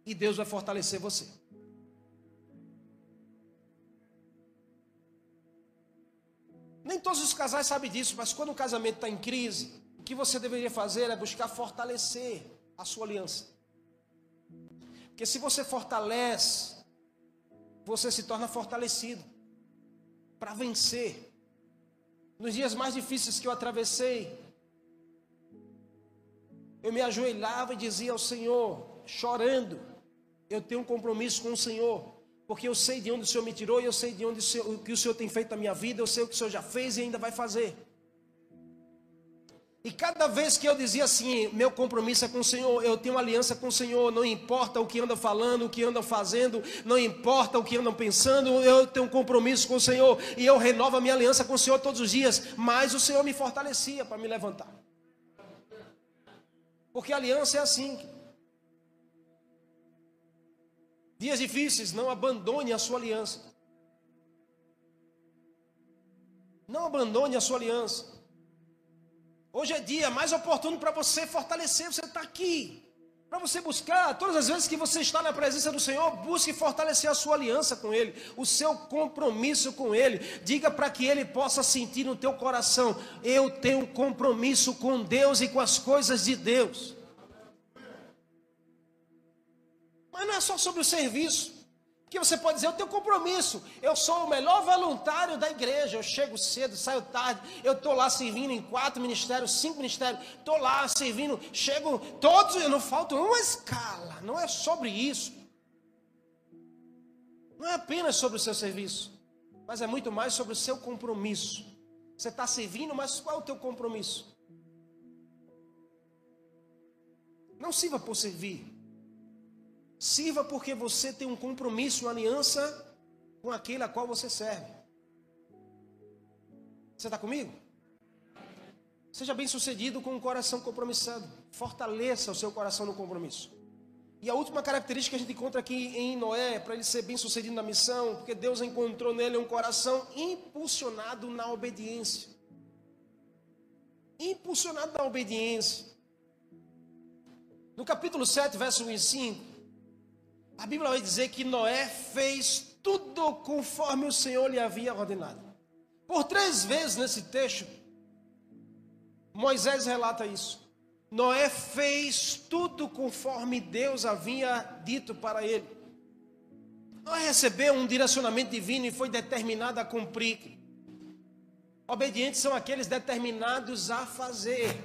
E Deus vai fortalecer você. Nem todos os casais sabem disso, mas quando o casamento está em crise, o que você deveria fazer é buscar fortalecer a sua aliança. Porque se você fortalece, você se torna fortalecido para vencer. Nos dias mais difíceis que eu atravessei, eu me ajoelhava e dizia ao Senhor, chorando: Eu tenho um compromisso com o Senhor porque eu sei de onde o Senhor me tirou eu sei de onde o, Senhor, o que o Senhor tem feito na minha vida, eu sei o que o Senhor já fez e ainda vai fazer. E cada vez que eu dizia assim, meu compromisso é com o Senhor, eu tenho aliança com o Senhor, não importa o que andam falando, o que andam fazendo, não importa o que andam pensando, eu tenho um compromisso com o Senhor e eu renovo a minha aliança com o Senhor todos os dias, mas o Senhor me fortalecia para me levantar. Porque a aliança é assim. Dias difíceis, não abandone a sua aliança. Não abandone a sua aliança. Hoje é dia mais oportuno para você fortalecer. Você está aqui. Para você buscar, todas as vezes que você está na presença do Senhor, busque fortalecer a sua aliança com Ele, o seu compromisso com Ele. Diga para que Ele possa sentir no teu coração: eu tenho compromisso com Deus e com as coisas de Deus. Mas não é só sobre o serviço. Que você pode dizer, eu tenho compromisso, eu sou o melhor voluntário da igreja, eu chego cedo, saio tarde, eu estou lá servindo em quatro ministérios, cinco ministérios, estou lá servindo, chego todos, eu não falto uma escala, não é sobre isso. Não é apenas sobre o seu serviço, mas é muito mais sobre o seu compromisso. Você está servindo, mas qual é o teu compromisso? Não sirva por servir. Sirva porque você tem um compromisso, uma aliança com aquele a qual você serve. Você está comigo? Seja bem sucedido com um coração compromissado. Fortaleça o seu coração no compromisso. E a última característica que a gente encontra aqui em Noé, para ele ser bem sucedido na missão, porque Deus encontrou nele um coração impulsionado na obediência. impulsionado na obediência. No capítulo 7, verso 1 e 5, a Bíblia vai dizer que Noé fez tudo conforme o Senhor lhe havia ordenado. Por três vezes nesse texto, Moisés relata isso. Noé fez tudo conforme Deus havia dito para ele. Noé recebeu um direcionamento divino e foi determinado a cumprir. Obedientes são aqueles determinados a fazer,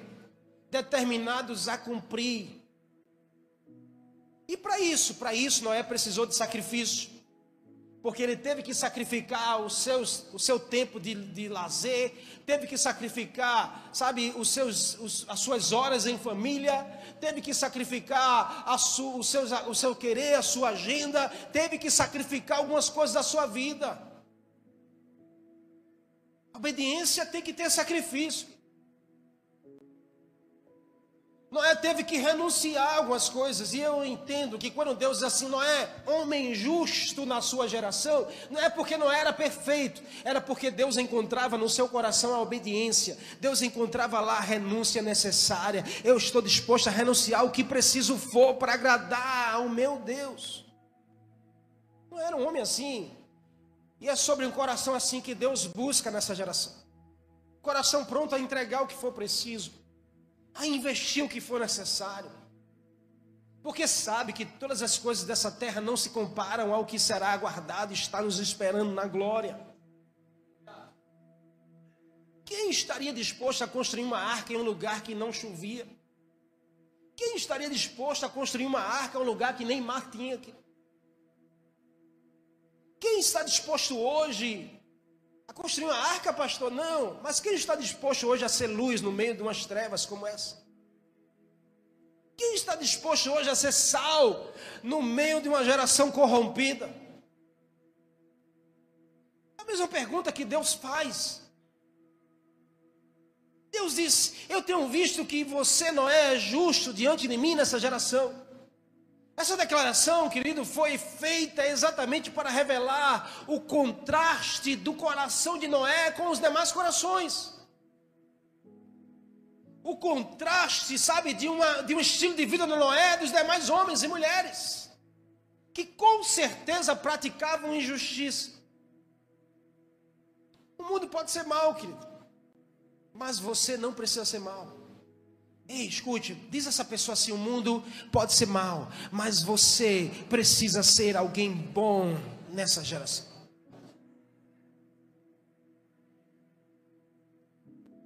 determinados a cumprir. E para isso, para isso, Noé precisou de sacrifício porque ele teve que sacrificar os seus, o seu tempo de, de lazer, teve que sacrificar, sabe, os seus, os, as suas horas em família, teve que sacrificar a su, o, seu, o seu querer, a sua agenda, teve que sacrificar algumas coisas da sua vida. A obediência tem que ter sacrifício. Noé teve que renunciar algumas coisas, e eu entendo que quando Deus diz assim, Noé, homem justo na sua geração, não é porque Noé era perfeito, era porque Deus encontrava no seu coração a obediência, Deus encontrava lá a renúncia necessária. Eu estou disposto a renunciar o que preciso for para agradar ao meu Deus. Não era um homem assim, e é sobre um coração assim que Deus busca nessa geração coração pronto a entregar o que for preciso a investir o que for necessário. Porque sabe que todas as coisas dessa terra não se comparam ao que será aguardado e está nos esperando na glória. Quem estaria disposto a construir uma arca em um lugar que não chovia? Quem estaria disposto a construir uma arca em um lugar que nem mar tinha? Quem está disposto hoje a construir uma arca, pastor? Não. Mas quem está disposto hoje a ser luz no meio de umas trevas como essa? Quem está disposto hoje a ser sal no meio de uma geração corrompida? É a mesma pergunta que Deus faz. Deus diz: Eu tenho visto que você não é justo diante de mim nessa geração. Essa declaração, querido, foi feita exatamente para revelar o contraste do coração de Noé com os demais corações. O contraste, sabe, de, uma, de um estilo de vida de Noé dos demais homens e mulheres, que com certeza praticavam injustiça. O mundo pode ser mal, querido, mas você não precisa ser mal. Ei, escute, diz essa pessoa assim: o mundo pode ser mal, mas você precisa ser alguém bom nessa geração.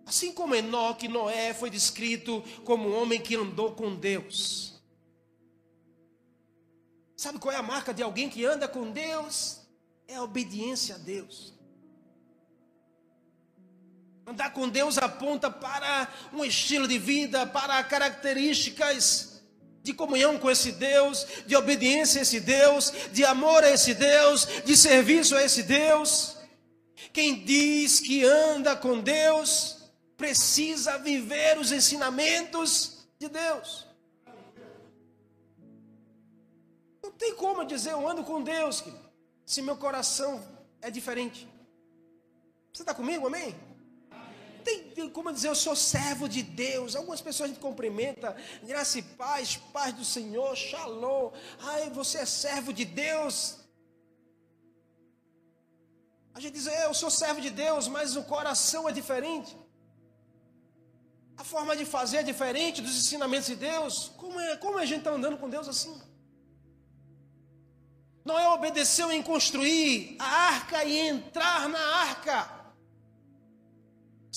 Assim como Enoque, Noé foi descrito como um homem que andou com Deus. Sabe qual é a marca de alguém que anda com Deus? É a obediência a Deus. Andar com Deus aponta para um estilo de vida, para características de comunhão com esse Deus, de obediência a esse Deus, de amor a esse Deus, de serviço a esse Deus. Quem diz que anda com Deus, precisa viver os ensinamentos de Deus. Não tem como dizer eu ando com Deus, se meu coração é diferente. Você está comigo, amém? Tem como dizer, eu sou servo de Deus. Algumas pessoas a gente cumprimenta, graça e paz, paz do Senhor, shalom. Ai, você é servo de Deus. A gente diz, é, eu sou servo de Deus, mas o coração é diferente. A forma de fazer é diferente dos ensinamentos de Deus. Como é, como a gente está andando com Deus assim? Noé obedeceu em construir a arca e entrar na arca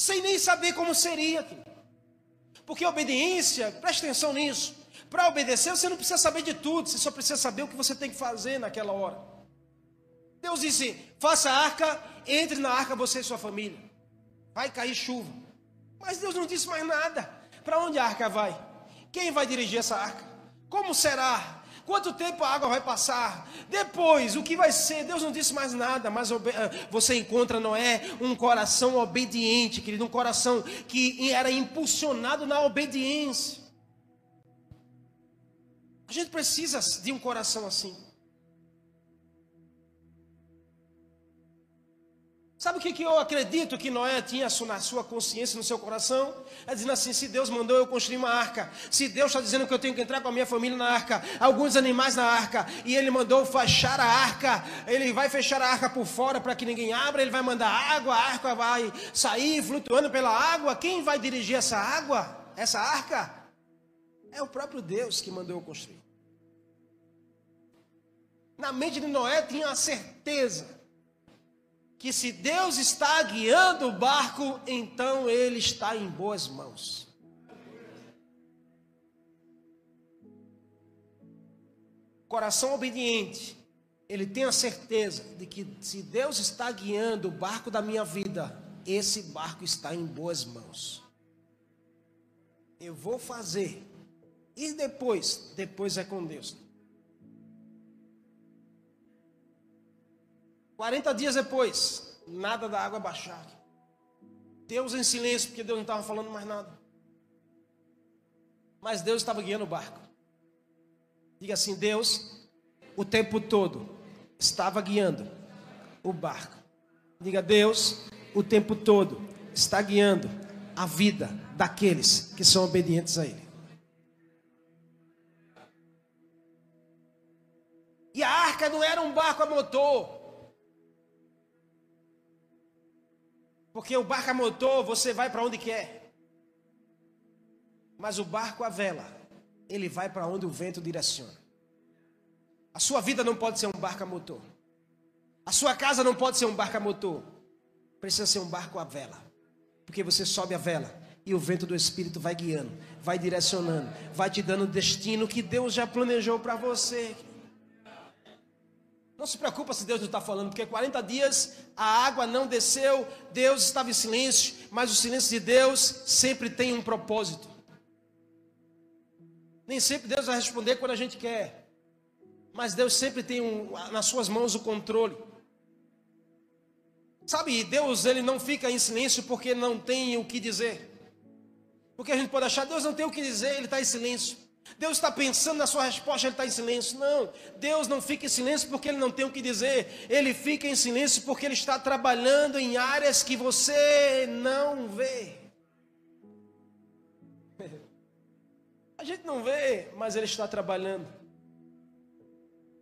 sem nem saber como seria. Porque obediência, preste atenção nisso. Para obedecer, você não precisa saber de tudo, você só precisa saber o que você tem que fazer naquela hora. Deus disse: faça a arca, entre na arca você e sua família. Vai cair chuva. Mas Deus não disse mais nada. Para onde a arca vai? Quem vai dirigir essa arca? Como será? Quanto tempo a água vai passar? Depois, o que vai ser? Deus não disse mais nada, mas ah, você encontra Noé um coração obediente, querido, um coração que era impulsionado na obediência. A gente precisa de um coração assim. Sabe o que, que eu acredito que Noé tinha na sua consciência, no seu coração? É dizendo assim: se Deus mandou eu construir uma arca, se Deus está dizendo que eu tenho que entrar com a minha família na arca, alguns animais na arca, e Ele mandou fechar a arca, Ele vai fechar a arca por fora para que ninguém abra, Ele vai mandar água, a arca vai sair flutuando pela água. Quem vai dirigir essa água, essa arca? É o próprio Deus que mandou eu construir. Na mente de Noé tinha a certeza que se Deus está guiando o barco, então ele está em boas mãos. Coração obediente, ele tem a certeza de que se Deus está guiando o barco da minha vida, esse barco está em boas mãos. Eu vou fazer. E depois? Depois é com Deus. 40 dias depois, nada da água baixar. Deus em silêncio, porque Deus não estava falando mais nada. Mas Deus estava guiando o barco. Diga assim: Deus, o tempo todo, estava guiando o barco. Diga, Deus, o tempo todo, está guiando a vida daqueles que são obedientes a Ele. E a arca não era um barco a motor. Porque o barco a motor, você vai para onde quer. Mas o barco a vela, ele vai para onde o vento direciona. A sua vida não pode ser um barco a motor. A sua casa não pode ser um barco a motor. Precisa ser um barco a vela. Porque você sobe a vela e o vento do Espírito vai guiando, vai direcionando, vai te dando o destino que Deus já planejou para você. Não se preocupa se Deus não está falando, porque 40 dias a água não desceu, Deus estava em silêncio, mas o silêncio de Deus sempre tem um propósito. Nem sempre Deus vai responder quando a gente quer, mas Deus sempre tem um, nas suas mãos o controle. Sabe, Deus ele não fica em silêncio porque não tem o que dizer. Porque a gente pode achar, Deus não tem o que dizer, ele está em silêncio. Deus está pensando na sua resposta, ele está em silêncio. Não, Deus não fica em silêncio porque ele não tem o que dizer. Ele fica em silêncio porque ele está trabalhando em áreas que você não vê. A gente não vê, mas ele está trabalhando.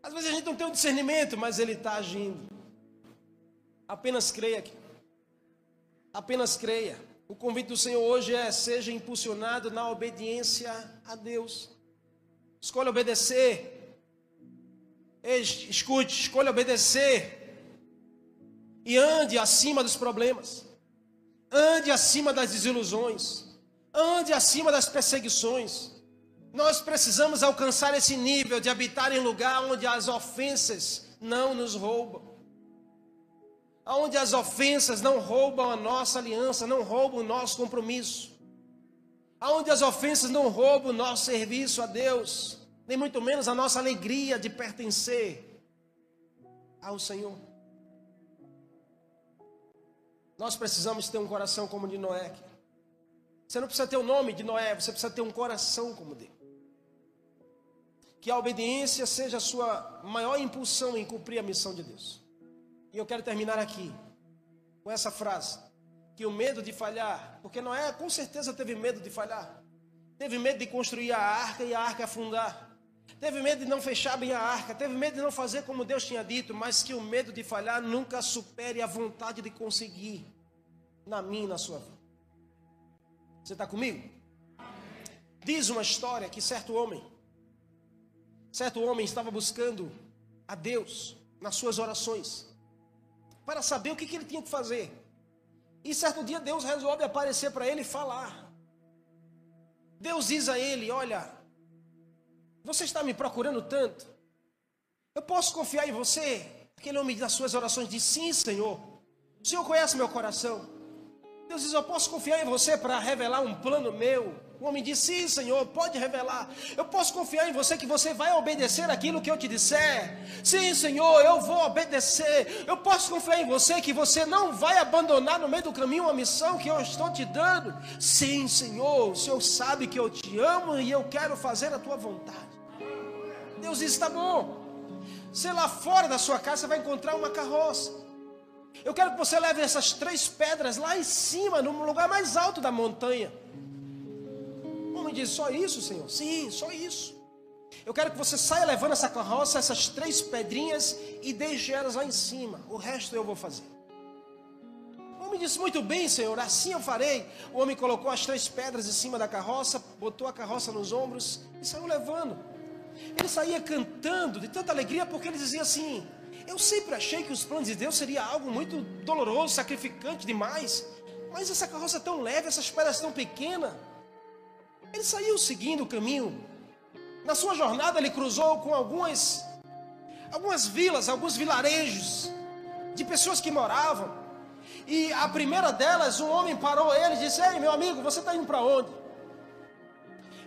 Às vezes a gente não tem o um discernimento, mas ele está agindo. Apenas creia. Apenas creia. O convite do Senhor hoje é: seja impulsionado na obediência a Deus. Escolha obedecer. Escute, escolha obedecer. E ande acima dos problemas. Ande acima das desilusões. Ande acima das perseguições. Nós precisamos alcançar esse nível de habitar em lugar onde as ofensas não nos roubam. Onde as ofensas não roubam a nossa aliança, não roubam o nosso compromisso aonde as ofensas não roubam o nosso serviço a Deus, nem muito menos a nossa alegria de pertencer ao Senhor. Nós precisamos ter um coração como o de Noé. Você não precisa ter o nome de Noé, você precisa ter um coração como dele. Que a obediência seja a sua maior impulsão em cumprir a missão de Deus. E eu quero terminar aqui com essa frase que o medo de falhar, porque Noé com certeza teve medo de falhar, teve medo de construir a arca e a arca afundar, teve medo de não fechar bem a arca, teve medo de não fazer como Deus tinha dito, mas que o medo de falhar nunca supere a vontade de conseguir na minha na sua vida. Você está comigo? Diz uma história que certo homem, certo homem estava buscando a Deus nas suas orações, para saber o que, que ele tinha que fazer. E certo dia Deus resolve aparecer para ele e falar. Deus diz a ele: Olha, você está me procurando tanto, eu posso confiar em você? Aquele homem das suas orações diz: Sim, Senhor. O Senhor conhece meu coração. Deus diz: Eu posso confiar em você para revelar um plano meu. O homem diz: Sim, Senhor, pode revelar. Eu posso confiar em você que você vai obedecer aquilo que eu te disser. Sim, Senhor, eu vou obedecer. Eu posso confiar em você que você não vai abandonar no meio do caminho uma missão que eu estou te dando. Sim, Senhor, o Senhor sabe que eu te amo e eu quero fazer a tua vontade. Deus diz: Está bom. Sei lá fora da sua casa você vai encontrar uma carroça. Eu quero que você leve essas três pedras lá em cima, no lugar mais alto da montanha. Homem diz: Só isso, Senhor? Sim, só isso. Eu quero que você saia levando essa carroça, essas três pedrinhas e deixe elas lá em cima. O resto eu vou fazer. O homem disse: Muito bem, Senhor, assim eu farei. O homem colocou as três pedras em cima da carroça, botou a carroça nos ombros e saiu levando. Ele saía cantando de tanta alegria porque ele dizia assim: eu sempre achei que os planos de Deus seria algo muito doloroso, sacrificante demais. Mas essa carroça é tão leve, essas pedras tão pequenas. Ele saiu seguindo o caminho. Na sua jornada ele cruzou com algumas algumas vilas, alguns vilarejos de pessoas que moravam. E a primeira delas, um homem parou ele e disse: Ei, meu amigo, você está indo para onde?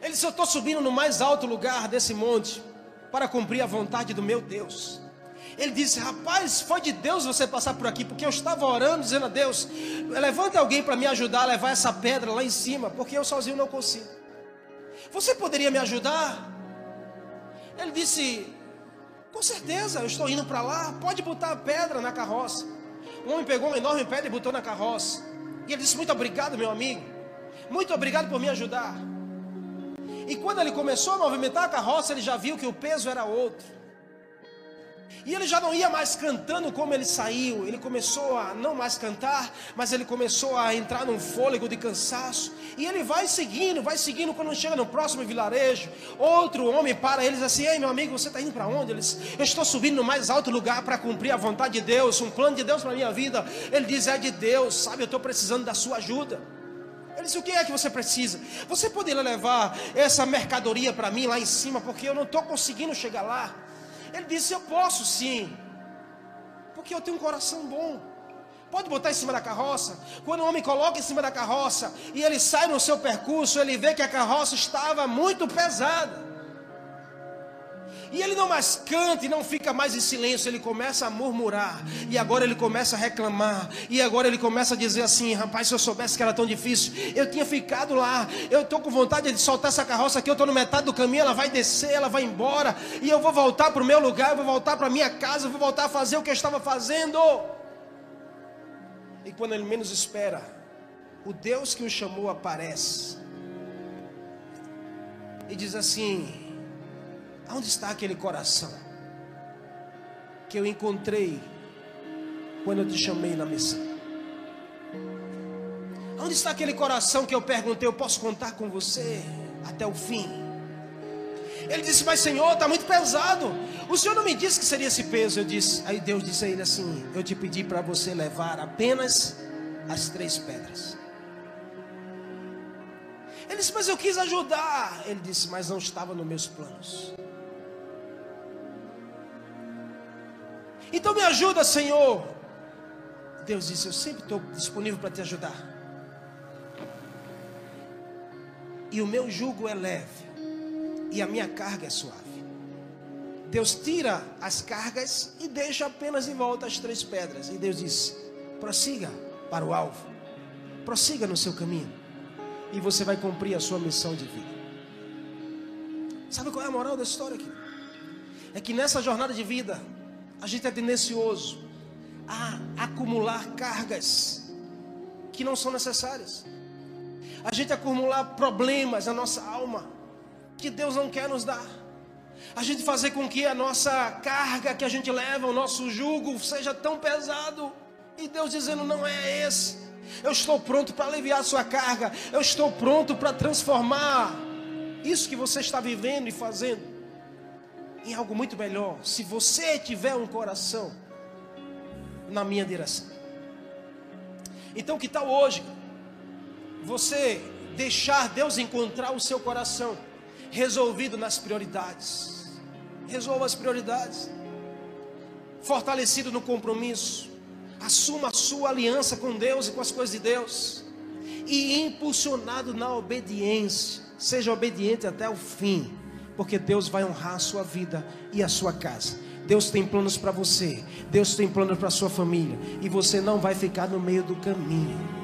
Ele disse: Eu estou subindo no mais alto lugar desse monte para cumprir a vontade do meu Deus. Ele disse: Rapaz, foi de Deus você passar por aqui, porque eu estava orando, dizendo a Deus: Levante alguém para me ajudar a levar essa pedra lá em cima, porque eu sozinho não consigo. Você poderia me ajudar? Ele disse: Com certeza, eu estou indo para lá, pode botar a pedra na carroça. O homem pegou uma enorme pedra e botou na carroça. E ele disse: Muito obrigado, meu amigo. Muito obrigado por me ajudar. E quando ele começou a movimentar a carroça, ele já viu que o peso era outro. E ele já não ia mais cantando como ele saiu. Ele começou a não mais cantar, mas ele começou a entrar num fôlego de cansaço. E ele vai seguindo, vai seguindo. Quando chega no próximo vilarejo, outro homem para eles assim: Ei, meu amigo, você está indo para onde? Eles, eu estou subindo no mais alto lugar para cumprir a vontade de Deus, um plano de Deus para a minha vida. Ele diz: É de Deus, sabe? Eu estou precisando da sua ajuda. Ele disse: O que é que você precisa? Você poderia levar essa mercadoria para mim lá em cima, porque eu não estou conseguindo chegar lá. Ele disse: Eu posso sim, porque eu tenho um coração bom. Pode botar em cima da carroça. Quando o homem coloca em cima da carroça e ele sai no seu percurso, ele vê que a carroça estava muito pesada. E ele não mais canta e não fica mais em silêncio, ele começa a murmurar. E agora ele começa a reclamar. E agora ele começa a dizer assim: rapaz, se eu soubesse que era tão difícil, eu tinha ficado lá. Eu estou com vontade de soltar essa carroça aqui, eu estou no metade do caminho, ela vai descer, ela vai embora. E eu vou voltar para o meu lugar, eu vou voltar para minha casa, eu vou voltar a fazer o que eu estava fazendo. E quando ele menos espera, o Deus que o chamou aparece. E diz assim: Onde está aquele coração que eu encontrei quando eu te chamei na missão? Onde está aquele coração que eu perguntei, eu posso contar com você até o fim? Ele disse, mas Senhor, está muito pesado. O Senhor não me disse que seria esse peso. Eu disse, aí Deus disse a ele assim: Eu te pedi para você levar apenas as três pedras. Ele disse, mas eu quis ajudar. Ele disse, mas não estava nos meus planos. Então me ajuda, Senhor. Deus disse: Eu sempre estou disponível para te ajudar. E o meu jugo é leve, e a minha carga é suave. Deus tira as cargas e deixa apenas em volta as três pedras. E Deus diz: prossiga para o alvo, prossiga no seu caminho, e você vai cumprir a sua missão de vida. Sabe qual é a moral da história aqui? É que nessa jornada de vida, a gente é tendencioso a acumular cargas que não são necessárias. A gente acumular problemas na nossa alma que Deus não quer nos dar. A gente fazer com que a nossa carga que a gente leva, o nosso jugo seja tão pesado e Deus dizendo não é esse. Eu estou pronto para aliviar a sua carga. Eu estou pronto para transformar isso que você está vivendo e fazendo em algo muito melhor, se você tiver um coração na minha direção. Então, que tal hoje você deixar Deus encontrar o seu coração resolvido nas prioridades? Resolva as prioridades. Fortalecido no compromisso. Assuma a sua aliança com Deus e com as coisas de Deus. E impulsionado na obediência. Seja obediente até o fim porque Deus vai honrar a sua vida e a sua casa. Deus tem planos para você, Deus tem planos para sua família, e você não vai ficar no meio do caminho.